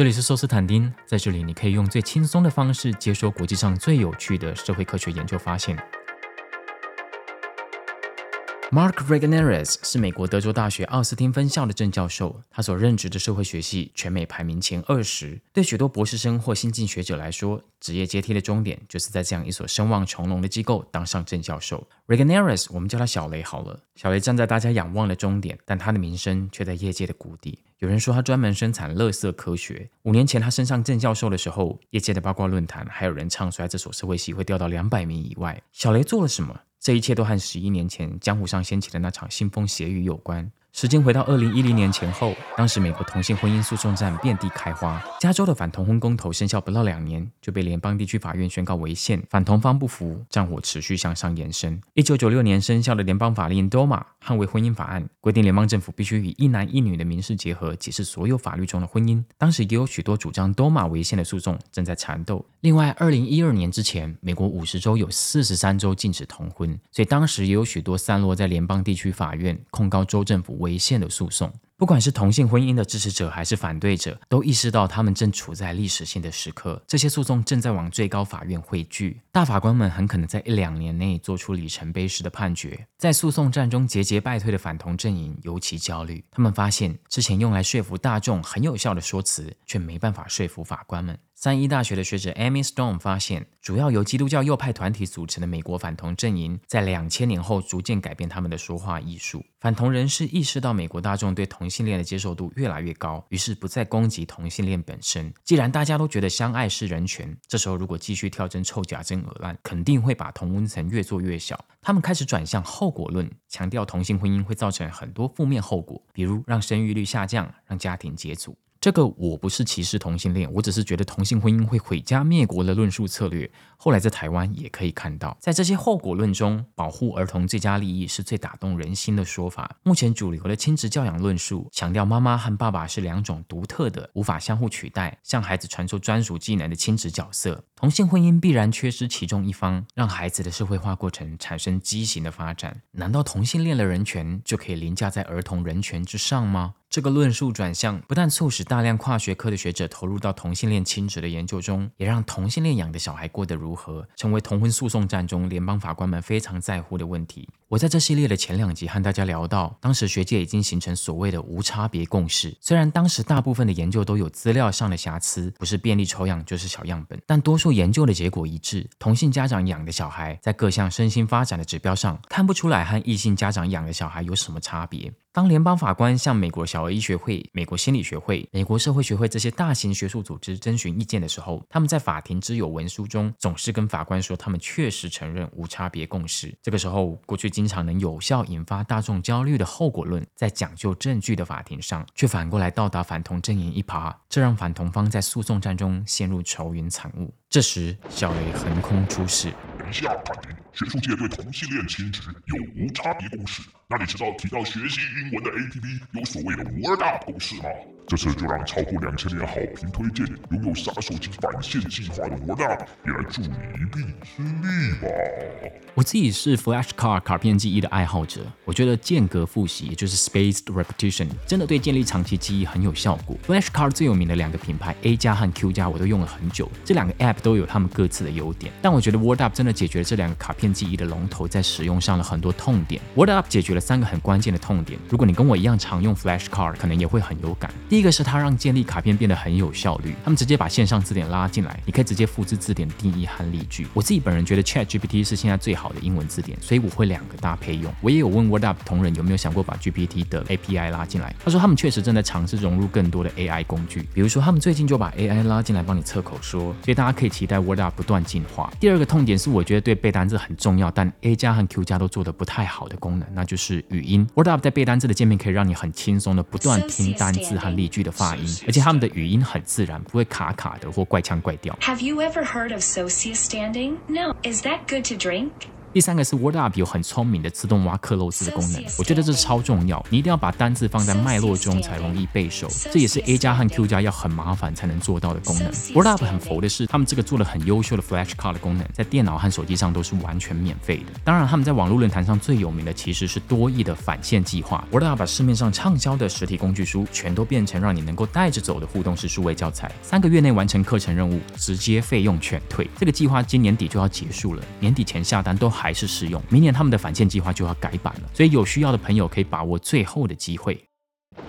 这里是寿斯坦丁，在这里你可以用最轻松的方式接收国际上最有趣的社会科学研究发现。Mark Reganeres 是美国德州大学奥斯汀分校的正教授，他所任职的社会学系全美排名前二十。对许多博士生或新进学者来说，职业阶梯的终点就是在这样一所声望重隆的机构当上正教授。Reganeres，我们叫他小雷好了。小雷站在大家仰望的终点，但他的名声却在业界的谷底。有人说他专门生产垃圾科学。五年前他升上正教授的时候，业界的八卦论坛还有人唱衰这所社会系会掉到两百名以外。小雷做了什么？这一切都和十一年前江湖上掀起的那场腥风血雨有关。时间回到二零一零年前后，当时美国同性婚姻诉讼战遍地开花。加州的反同婚公投生效不到两年，就被联邦地区法院宣告违宪。反同方不服，战火持续向上延伸。一九九六年生效的联邦法令《DOMA 捍卫婚姻法案》规定，联邦政府必须以一男一女的民事结合解释所有法律中的婚姻。当时也有许多主张 DOMA 违宪的诉讼正在缠斗。另外，二零一二年之前，美国五十州有四十三州禁止同婚，所以当时也有许多散落在联邦地区法院控告州政府。违宪的诉讼，不管是同性婚姻的支持者还是反对者，都意识到他们正处在历史性的时刻。这些诉讼正在往最高法院汇聚，大法官们很可能在一两年内做出里程碑式的判决。在诉讼战中节节败退的反同阵营尤其焦虑，他们发现之前用来说服大众很有效的说辞，却没办法说服法官们。三一大学的学者 Amy Stone 发现，主要由基督教右派团体组成的美国反同阵营，在两千年后逐渐改变他们的说话艺术。反同人士意识到美国大众对同性恋的接受度越来越高，于是不再攻击同性恋本身。既然大家都觉得相爱是人权，这时候如果继续跳针臭假针鹅烂，肯定会把同温层越做越小。他们开始转向后果论，强调同性婚姻会造成很多负面后果，比如让生育率下降，让家庭解组。这个我不是歧视同性恋，我只是觉得同性婚姻会毁家灭国的论述策略，后来在台湾也可以看到。在这些后果论中，保护儿童最佳利益是最打动人心的说法。目前主流的亲职教养论述强调妈妈和爸爸是两种独特的、无法相互取代、向孩子传授专属技能的亲职角色。同性婚姻必然缺失其中一方，让孩子的社会化过程产生畸形的发展。难道同性恋的人权就可以凌驾在儿童人权之上吗？这个论述转向不但促使大量跨学科的学者投入到同性恋亲子的研究中，也让同性恋养的小孩过得如何成为同婚诉讼战中联邦法官们非常在乎的问题。我在这系列的前两集和大家聊到，当时学界已经形成所谓的无差别共识。虽然当时大部分的研究都有资料上的瑕疵，不是便利抽样就是小样本，但多数研究的结果一致：同性家长养的小孩在各项身心发展的指标上看不出来和异性家长养的小孩有什么差别。当联邦法官向美国小儿医学会、美国心理学会、美国社会学会这些大型学术组织征询意见的时候，他们在法庭之友文书中总是跟法官说，他们确实承认无差别共识。这个时候，过去经常能有效引发大众焦虑的后果论，在讲究证据的法庭上，却反过来到达反同阵营一耙，这让反同方在诉讼战中陷入愁云惨雾。这时，小雷横空出世。学术界对同性恋亲职有无差别共识。那你知道提到学习英文的 APP 有所谓的 Word Up 公式吗？这次就让超过两千年好评推荐、拥有杀手级反线计划的 Word Up 也来助你一臂之力吧。我自己是 Flashcard 卡片记忆的爱好者，我觉得间隔复习，也就是 Spaced Repetition，真的对建立长期记忆很有效果。Flashcard 最有名的两个品牌 A 加和 Q 加，我都用了很久。这两个 App 都有他们各自的优点，但我觉得 Word Up 真的解决了这两个卡片记忆的龙头在使用上的很多痛点。Word Up 解决了三个很关键的痛点，如果你跟我一样常用 Flashcard，可能也会很有感。第一个是它让建立卡片变得很有效率，他们直接把线上字典拉进来，你可以直接复制字典定义和例句。我自己本人觉得 Chat GPT 是现在最好的英文字典，所以我会两个搭配用。我也有问 Word Up 同仁有没有想过把 GPT 的 API 拉进来，他说他们确实正在尝试融入更多的 AI 工具，比如说他们最近就把 AI 拉进来帮你测口说，所以大家可以期待 Word Up 不断进化。第二个痛点是我觉得对背单词很重要，但 A 加和 Q 加都做的不太好的功能，那就是语音。Word Up 在背单词的界面可以让你很轻松的不断听单字和例句的发音，而且他们的语音很自然，不会卡卡的或怪腔怪调。Have you ever heard of Socia standing? No. Is that good to drink? 第三个是 Word Up 有很聪明的自动挖克漏字的功能，我觉得这超重要，你一定要把单字放在脉络中才容易背熟，这也是 A 加和 Q 加要很麻烦才能做到的功能。Word Up 很佛的是，他们这个做了很优秀的 Flash Card 功能，在电脑和手机上都是完全免费的。当然，他们在网络论坛上最有名的其实是多益的返现计划。Word Up 把市面上畅销的实体工具书全都变成让你能够带着走的互动式数位教材，三个月内完成课程任务，直接费用全退。这个计划今年底就要结束了，年底前下单都还是适用。明年他们的返现计划就要改版了，所以有需要的朋友可以把握最后的机会。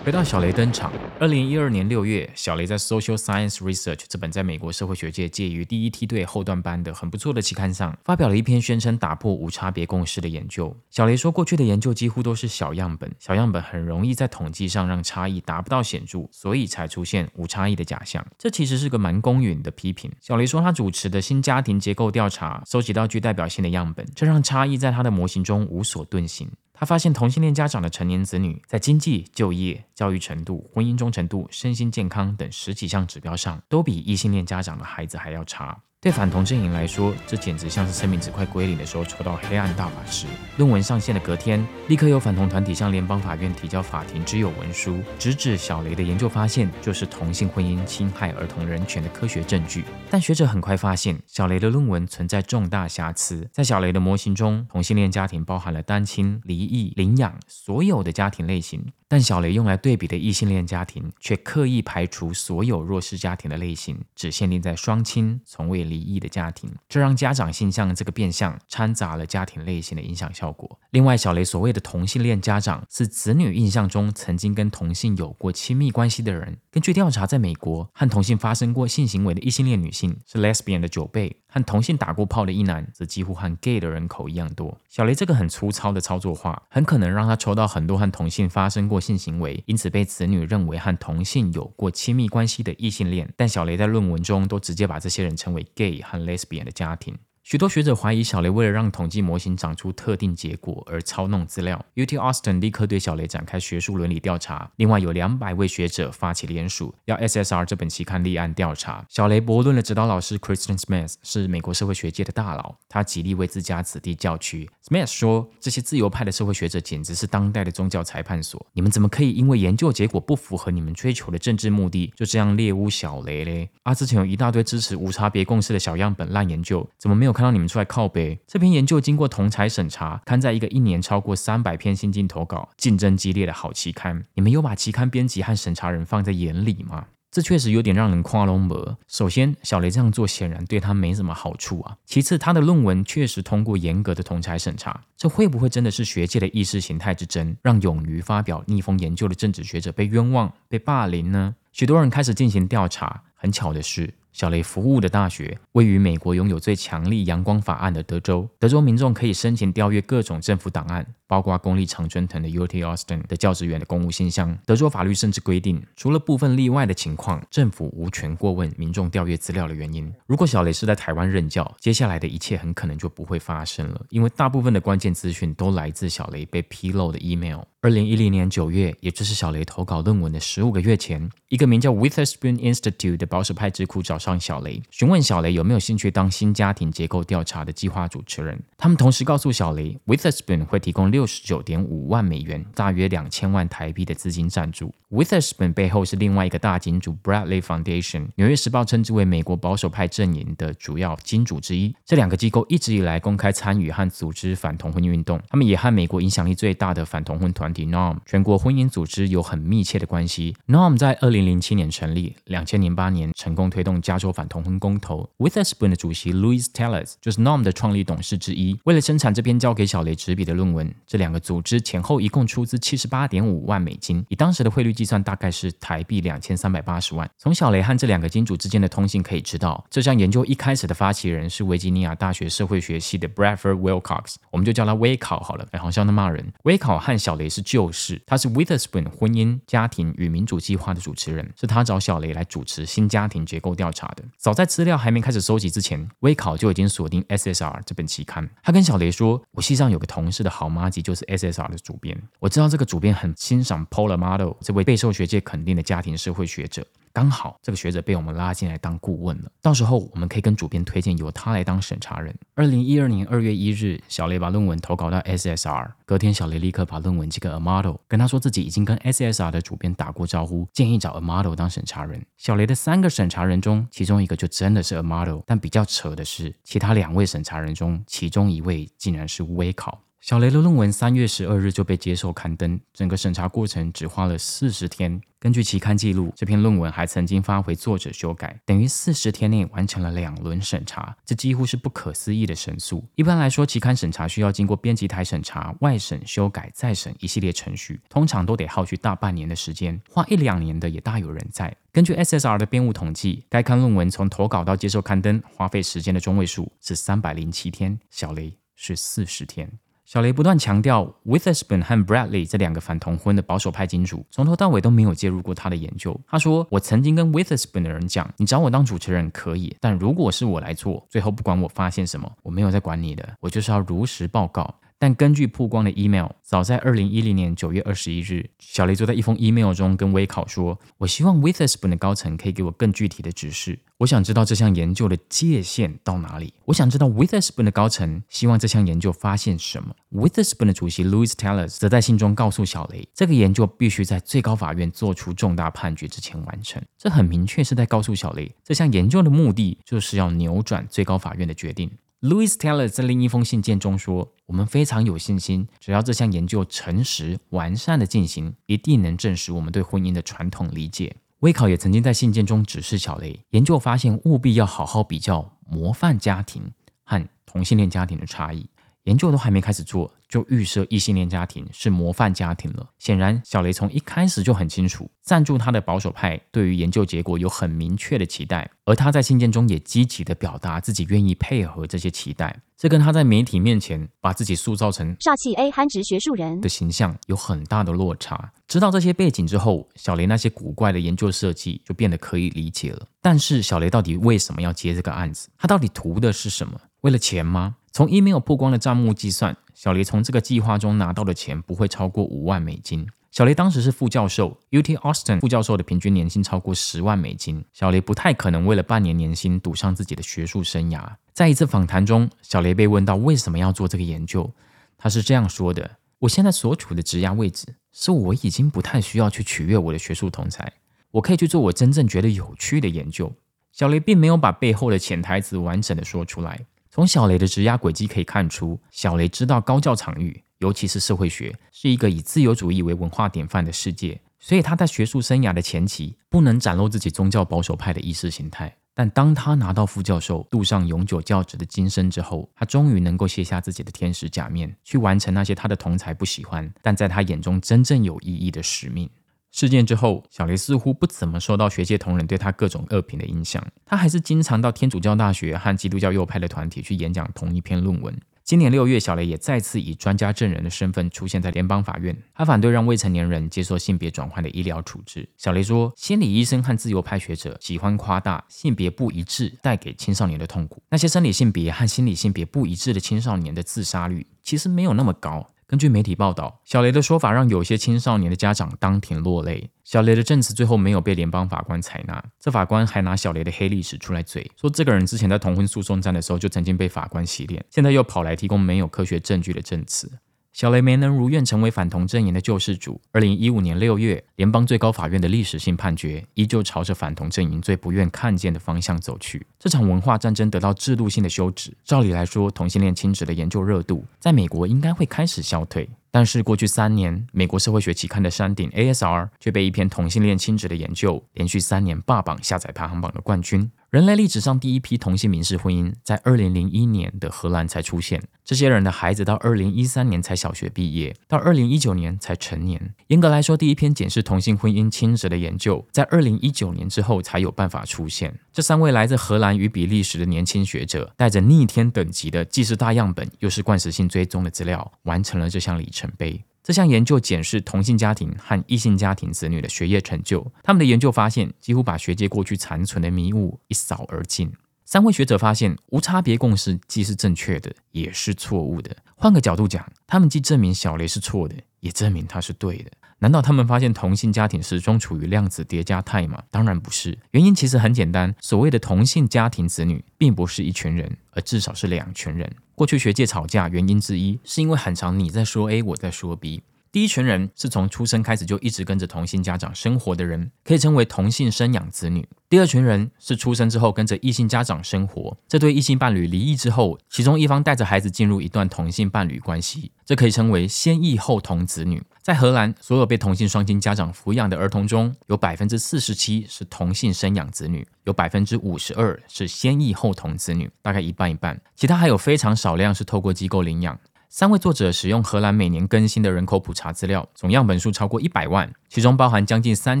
回到小雷登场。二零一二年六月，小雷在《Social Science Research》这本在美国社会学界介于第一梯队后段班的很不错的期刊上，发表了一篇宣称打破无差别共识的研究。小雷说，过去的研究几乎都是小样本，小样本很容易在统计上让差异达不到显著，所以才出现无差异的假象。这其实是个蛮公允的批评。小雷说，他主持的新家庭结构调查收集到具代表性的样本，这让差异在他的模型中无所遁形。他发现同性恋家长的成年子女在经济、就业、教育程度、婚姻忠诚度、身心健康等十几项指标上，都比异性恋家长的孩子还要差。对反同阵营来说，这简直像是生命值快归零的时候抽到黑暗大法师。论文上线的隔天，立刻有反同团体向联邦法院提交法庭之有文书，直指小雷的研究发现就是同性婚姻侵害儿童人权的科学证据。但学者很快发现，小雷的论文存在重大瑕疵。在小雷的模型中，同性恋家庭包含了单亲、离异、领养所有的家庭类型。但小雷用来对比的异性恋家庭却刻意排除所有弱势家庭的类型，只限定在双亲从未离异的家庭，这让家长性向这个变相掺杂了家庭类型的影响效果。另外，小雷所谓的同性恋家长是子女印象中曾经跟同性有过亲密关系的人。根据调查，在美国和同性发生过性行为的异性恋女性是 lesbian 的九倍。和同性打过炮的一男，则几乎和 gay 的人口一样多。小雷这个很粗糙的操作化，很可能让他抽到很多和同性发生过性行为，因此被子女认为和同性有过亲密关系的异性恋。但小雷在论文中都直接把这些人称为 gay 和 lesbian 的家庭。许多学者怀疑小雷为了让统计模型长出特定结果而操弄资料。UT Austin 立刻对小雷展开学术伦理调查。另外有两百位学者发起联署，要 SSR 这本期刊立案调查。小雷驳论的指导老师 Kristen Smith 是美国社会学界的大佬，他极力为自家子弟叫屈。Smith 说：“这些自由派的社会学者简直是当代的宗教裁判所。你们怎么可以因为研究结果不符合你们追求的政治目的，就这样猎污小雷嘞？啊，之前有一大堆支持无差别共识的小样本烂研究，怎么没有？”看到你们出来靠背，这篇研究经过同才审查，刊在一个一年超过三百篇新进投稿、竞争激烈的好期刊。你们有把期刊编辑和审查人放在眼里吗？这确实有点让人夸龙博。首先，小雷这样做显然对他没什么好处啊。其次，他的论文确实通过严格的同才审查，这会不会真的是学界的意识形态之争，让勇于发表逆风研究的政治学者被冤枉、被霸凌呢？许多人开始进行调查。很巧的是。小雷服务的大学位于美国拥有最强力阳光法案的德州。德州民众可以申请调阅各种政府档案，包括公立常春藤的 UT Austin 的教职员的公务信箱。德州法律甚至规定，除了部分例外的情况，政府无权过问民众调阅资料的原因。如果小雷是在台湾任教，接下来的一切很可能就不会发生了，因为大部分的关键资讯都来自小雷被披露的 email。二零一零年九月，也就是小雷投稿论文的十五个月前，一个名叫 Witherspoon Institute 的保守派智库找上小雷，询问小雷有没有兴趣当新家庭结构调查的计划主持人。他们同时告诉小雷，Witherspoon 会提供六六十九点五万美元，大约两千万台币的资金赞助。Witherspoon 背后是另外一个大金主 Bradley Foundation，纽约时报称之为美国保守派阵营的主要金主之一。这两个机构一直以来公开参与和组织反同婚运动，他们也和美国影响力最大的反同婚团体。Norm 全国婚姻组织有很密切的关系。Norm 在二零零七年成立，两千零八年成功推动加州反同婚公投。Witherspoon 的主席 Louis Tellers 就是 Norm 的创立董事之一。为了生产这篇交给小雷执笔的论文，这两个组织前后一共出资七十八点五万美金，以当时的汇率计算，大概是台币两千三百八十万。从小雷和这两个金主之间的通信可以知道，这项研究一开始的发起人是维吉尼亚大学社会学系的 Bradford Wilcox，我们就叫他威考好了，哎，好像在骂人。威考和小雷是。旧识，他是 Witherspoon 婚姻、家庭与民主计划的主持人，是他找小雷来主持新家庭结构调查的。早在资料还没开始收集之前，威考就已经锁定 SSR 这本期刊。他跟小雷说：“我系上有个同事的好妈就是 SSR 的主编，我知道这个主编很欣赏 Paula Model 这位备受学界肯定的家庭社会学者。”刚好这个学者被我们拉进来当顾问了，到时候我们可以跟主编推荐由他来当审查人。二零一二年二月一日，小雷把论文投稿到 SSR，隔天小雷立刻把论文寄给 Amado，跟他说自己已经跟 SSR 的主编打过招呼，建议找 Amado 当审查人。小雷的三个审查人中，其中一个就真的是 Amado，但比较扯的是，其他两位审查人中，其中一位竟然是微考。小雷的论文三月十二日就被接受刊登，整个审查过程只花了四十天。根据期刊记录，这篇论文还曾经发回作者修改，等于四十天内完成了两轮审查，这几乎是不可思议的神速。一般来说，期刊审查需要经过编辑台审查、外审、修改、再审一系列程序，通常都得耗去大半年的时间，花一两年的也大有人在。根据 SSR 的编务统计，该刊论文从投稿到接受刊登花费时间的中位数是三百零七天，小雷是四十天。小雷不断强调，Witherspoon 和 Bradley 这两个反同婚的保守派金主，从头到尾都没有介入过他的研究。他说：“我曾经跟 Witherspoon 的人讲，你找我当主持人可以，但如果是我来做，最后不管我发现什么，我没有在管你的，我就是要如实报告。”但根据曝光的 email，早在二零一零年九月二十一日，小雷就在一封 email 中跟微考说：“我希望 Witherspoon 的高层可以给我更具体的指示。我想知道这项研究的界限到哪里。我想知道 Witherspoon 的高层希望这项研究发现什么。”Witherspoon 的主席 Louis Tellers 则在信中告诉小雷，这个研究必须在最高法院做出重大判决之前完成。这很明确是在告诉小雷，这项研究的目的就是要扭转最高法院的决定。Louis Taylor 在另一封信件中说：“我们非常有信心，只要这项研究诚实、完善的进行，一定能证实我们对婚姻的传统理解。”威考也曾经在信件中指示小雷，研究发现务必要好好比较模范家庭和同性恋家庭的差异。研究都还没开始做，就预设异性恋家庭是模范家庭了。显然，小雷从一开始就很清楚，赞助他的保守派对于研究结果有很明确的期待，而他在信件中也积极的表达自己愿意配合这些期待。这跟他在媒体面前把自己塑造成煞气 A 憨直学术人的形象有很大的落差。知道这些背景之后，小雷那些古怪的研究设计就变得可以理解了。但是，小雷到底为什么要接这个案子？他到底图的是什么？为了钱吗？从 email 曝光的账目计算，小雷从这个计划中拿到的钱不会超过五万美金。小雷当时是副教授，UT Austin 副教授的平均年薪超过十万美金。小雷不太可能为了半年年薪赌上自己的学术生涯。在一次访谈中，小雷被问到为什么要做这个研究，他是这样说的：“我现在所处的职涯位置，是我已经不太需要去取悦我的学术同才，我可以去做我真正觉得有趣的研究。”小雷并没有把背后的潜台词完整的说出来。从小雷的职涯轨迹可以看出，小雷知道高教场域，尤其是社会学，是一个以自由主义为文化典范的世界。所以他在学术生涯的前期不能展露自己宗教保守派的意识形态。但当他拿到副教授、镀上永久教职的金身之后，他终于能够卸下自己的天使假面，去完成那些他的同才不喜欢，但在他眼中真正有意义的使命。事件之后，小雷似乎不怎么受到学界同仁对他各种恶评的影响。他还是经常到天主教大学和基督教右派的团体去演讲同一篇论文。今年六月，小雷也再次以专家证人的身份出现在联邦法院。他反对让未成年人接受性别转换的医疗处置。小雷说，心理医生和自由派学者喜欢夸大性别不一致带给青少年的痛苦。那些生理性别和心理性别不一致的青少年的自杀率其实没有那么高。根据媒体报道，小雷的说法让有些青少年的家长当庭落泪。小雷的证词最后没有被联邦法官采纳，这法官还拿小雷的黑历史出来嘴，说这个人之前在同婚诉讼战的时候就曾经被法官洗脸，现在又跑来提供没有科学证据的证词。小雷没能如愿成为反同阵营的救世主。二零一五年六月，联邦最高法院的历史性判决依旧朝着反同阵营最不愿看见的方向走去。这场文化战争得到制度性的休止。照理来说，同性恋亲子的研究热度在美国应该会开始消退。但是过去三年，美国社会学期刊的山顶 ASR 却被一篇同性恋亲子的研究连续三年霸榜下载排行榜的冠军。人类历史上第一批同性民事婚姻在二零零一年的荷兰才出现。这些人的孩子到二零一三年才小学毕业，到二零一九年才成年。严格来说，第一篇检视同性婚姻亲子的研究在二零一九年之后才有办法出现。这三位来自荷兰与比利时的年轻学者，带着逆天等级的既是大样本又是惯食性追踪的资料，完成了这项里程成碑。这项研究检视同性家庭和异性家庭子女的学业成就。他们的研究发现，几乎把学界过去残存的迷雾一扫而尽。三位学者发现，无差别共识既是正确的，也是错误的。换个角度讲，他们既证明小雷是错的，也证明他是对的。难道他们发现同性家庭始终处于量子叠加态吗？当然不是，原因其实很简单，所谓的同性家庭子女，并不是一群人，而至少是两群人。过去学界吵架原因之一，是因为很长你在说 A，我在说 B。第一群人是从出生开始就一直跟着同性家长生活的人，可以称为同性生养子女。第二群人是出生之后跟着异性家长生活，这对异性伴侣离异之后，其中一方带着孩子进入一段同性伴侣关系，这可以称为先异后同子女。在荷兰，所有被同性双亲家长抚养的儿童中，有百分之四十七是同性生养子女，有百分之五十二是先异后同子女，大概一半一半。其他还有非常少量是透过机构领养。三位作者使用荷兰每年更新的人口普查资料，总样本数超过一百万，其中包含将近三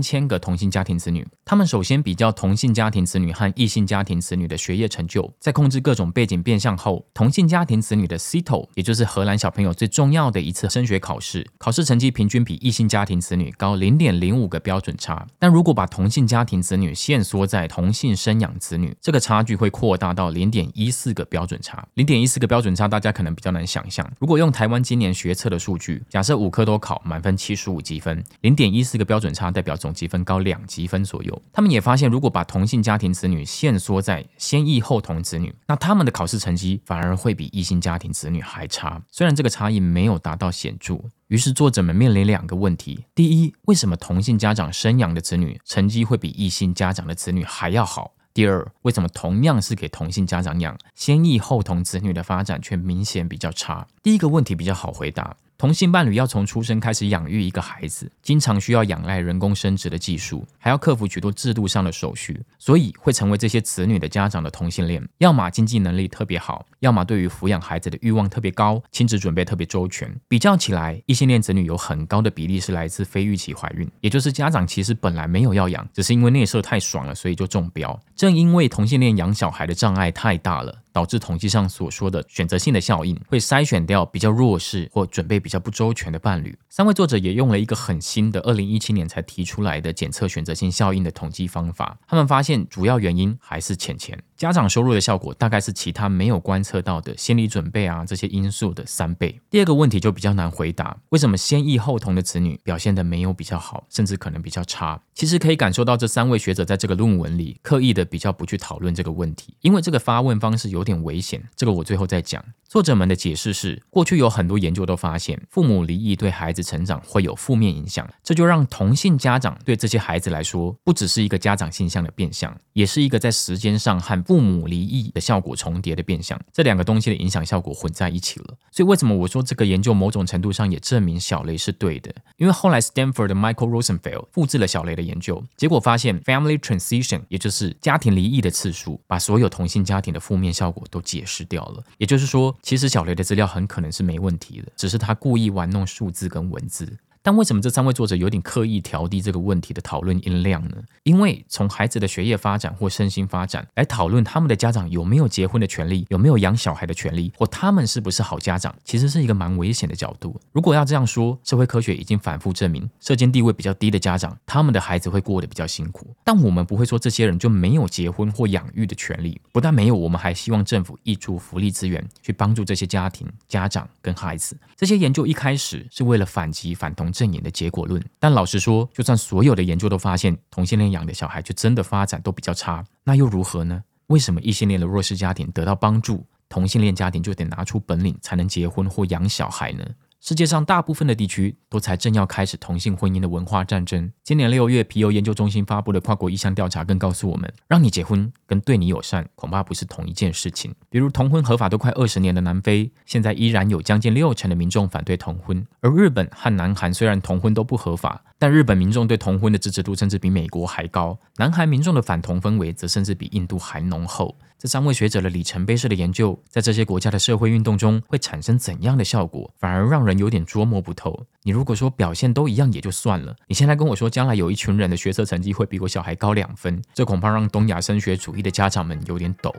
千个同性家庭子女。他们首先比较同性家庭子女和异性家庭子女的学业成就，在控制各种背景变相后，同性家庭子女的 CITO，也就是荷兰小朋友最重要的一次升学考试，考试成绩平均比异性家庭子女高零点零五个标准差。但如果把同性家庭子女限缩在同性生养子女，这个差距会扩大到零点一四个标准差。零点一四个标准差，大家可能比较难想象。如果用台湾今年学测的数据，假设五科都考满分七十五积分，零点一四个标准差代表总积分高两积分左右。他们也发现，如果把同性家庭子女限缩在先异后同子女，那他们的考试成绩反而会比异性家庭子女还差。虽然这个差异没有达到显著，于是作者们面临两个问题：第一，为什么同性家长生养的子女成绩会比异性家长的子女还要好？第二，为什么同样是给同性家长养，先异后同子女的发展却明显比较差？第一个问题比较好回答。同性伴侣要从出生开始养育一个孩子，经常需要仰赖人工生殖的技术，还要克服许多制度上的手续，所以会成为这些子女的家长的同性恋，要么经济能力特别好，要么对于抚养孩子的欲望特别高，亲子准备特别周全。比较起来，异性恋子女有很高的比例是来自非预期怀孕，也就是家长其实本来没有要养，只是因为内射太爽了，所以就中标。正因为同性恋养小孩的障碍太大了。导致统计上所说的选择性的效应，会筛选掉比较弱势或准备比较不周全的伴侣。三位作者也用了一个很新的，二零一七年才提出来的检测选择性效应的统计方法。他们发现主要原因还是钱钱。家长收入的效果大概是其他没有观测到的心理准备啊这些因素的三倍。第二个问题就比较难回答，为什么先异后同的子女表现的没有比较好，甚至可能比较差？其实可以感受到这三位学者在这个论文里刻意的比较不去讨论这个问题，因为这个发问方式有点危险。这个我最后再讲。作者们的解释是，过去有很多研究都发现，父母离异对孩子成长会有负面影响，这就让同性家长对这些孩子来说，不只是一个家长现象的变相，也是一个在时间上和父母离异的效果重叠的变相。这两个东西的影响效果混在一起了。所以为什么我说这个研究某种程度上也证明小雷是对的？因为后来 Stanford 的 Michael Rosenfeld 复制了小雷的研究，结果发现 family transition，也就是家庭离异的次数，把所有同性家庭的负面效果都解释掉了。也就是说。其实小雷的资料很可能是没问题的，只是他故意玩弄数字跟文字。但为什么这三位作者有点刻意调低这个问题的讨论音量呢？因为从孩子的学业发展或身心发展来讨论他们的家长有没有结婚的权利，有没有养小孩的权利，或他们是不是好家长，其实是一个蛮危险的角度。如果要这样说，社会科学已经反复证明，社经地位比较低的家长，他们的孩子会过得比较辛苦。但我们不会说这些人就没有结婚或养育的权利，不但没有，我们还希望政府挹注福利资源去帮助这些家庭、家长跟孩子。这些研究一开始是为了反击反同。正言的结果论，但老实说，就算所有的研究都发现同性恋养的小孩就真的发展都比较差，那又如何呢？为什么异性恋的弱势家庭得到帮助，同性恋家庭就得拿出本领才能结婚或养小孩呢？世界上大部分的地区都才正要开始同性婚姻的文化战争。今年六月，皮尤研究中心发布的跨国意向调查更告诉我们，让你结婚跟对你友善恐怕不是同一件事情。比如同婚合法都快二十年的南非，现在依然有将近六成的民众反对同婚；而日本和南韩虽然同婚都不合法，但日本民众对同婚的支持度甚至比美国还高，南韩民众的反同氛围则甚至比印度还浓厚。这三位学者的里程碑式的研究，在这些国家的社会运动中会产生怎样的效果，反而让人有点捉摸不透。你如果说表现都一样也就算了，你现在跟我说将来有一群人的学测成绩会比我小孩高两分，这恐怕让东亚升学主义的家长们有点抖。